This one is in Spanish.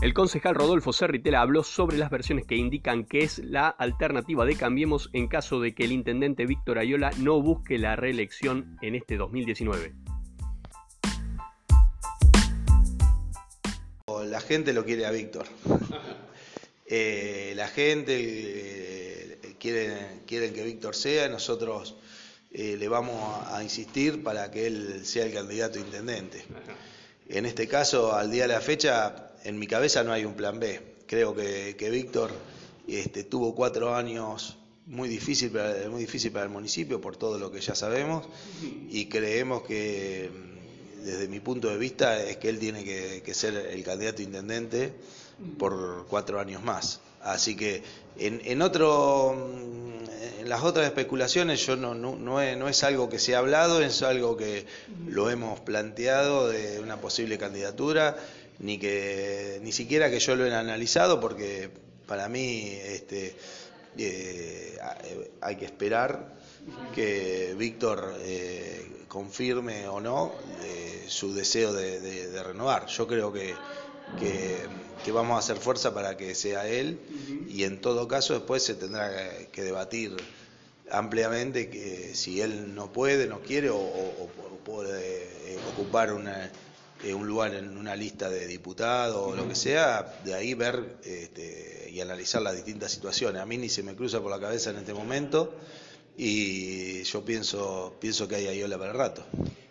El concejal Rodolfo Cerritela habló sobre las versiones que indican que es la alternativa de Cambiemos en caso de que el intendente Víctor Ayola no busque la reelección en este 2019. La gente lo quiere a Víctor. Eh, la gente eh, quiere, que Víctor sea, nosotros eh, le vamos a, insistir para que él sea el candidato intendente. En este caso, al día de la fecha, en mi cabeza no hay un plan B. Creo que, Víctor este, tuvo cuatro años muy difícil, para, muy difícil para el municipio por todo lo que ya sabemos y creemos que desde mi punto de vista es que él tiene que, ser el candidato intendente por cuatro años más. Así que en, otro, en las otras especulaciones yo no, no, no, es, algo que se ha hablado, es algo que lo hemos planteado de una posible candidatura ni que ni siquiera que yo lo he analizado porque para mí este, eh, hay que esperar que Víctor eh, confirme o no eh, su deseo de, renovar. Yo creo que, que, vamos a hacer fuerza para que sea él y en todo caso después se tendrá que, debatir ampliamente que si él no puede, no quiere o puede ocupar una eh, un lugar en una lista de diputados o lo que sea, de ahí ver este, y analizar las distintas situaciones. A mí ni se me cruza por la cabeza en este momento y yo pienso, pienso que hay Ayola para el rato.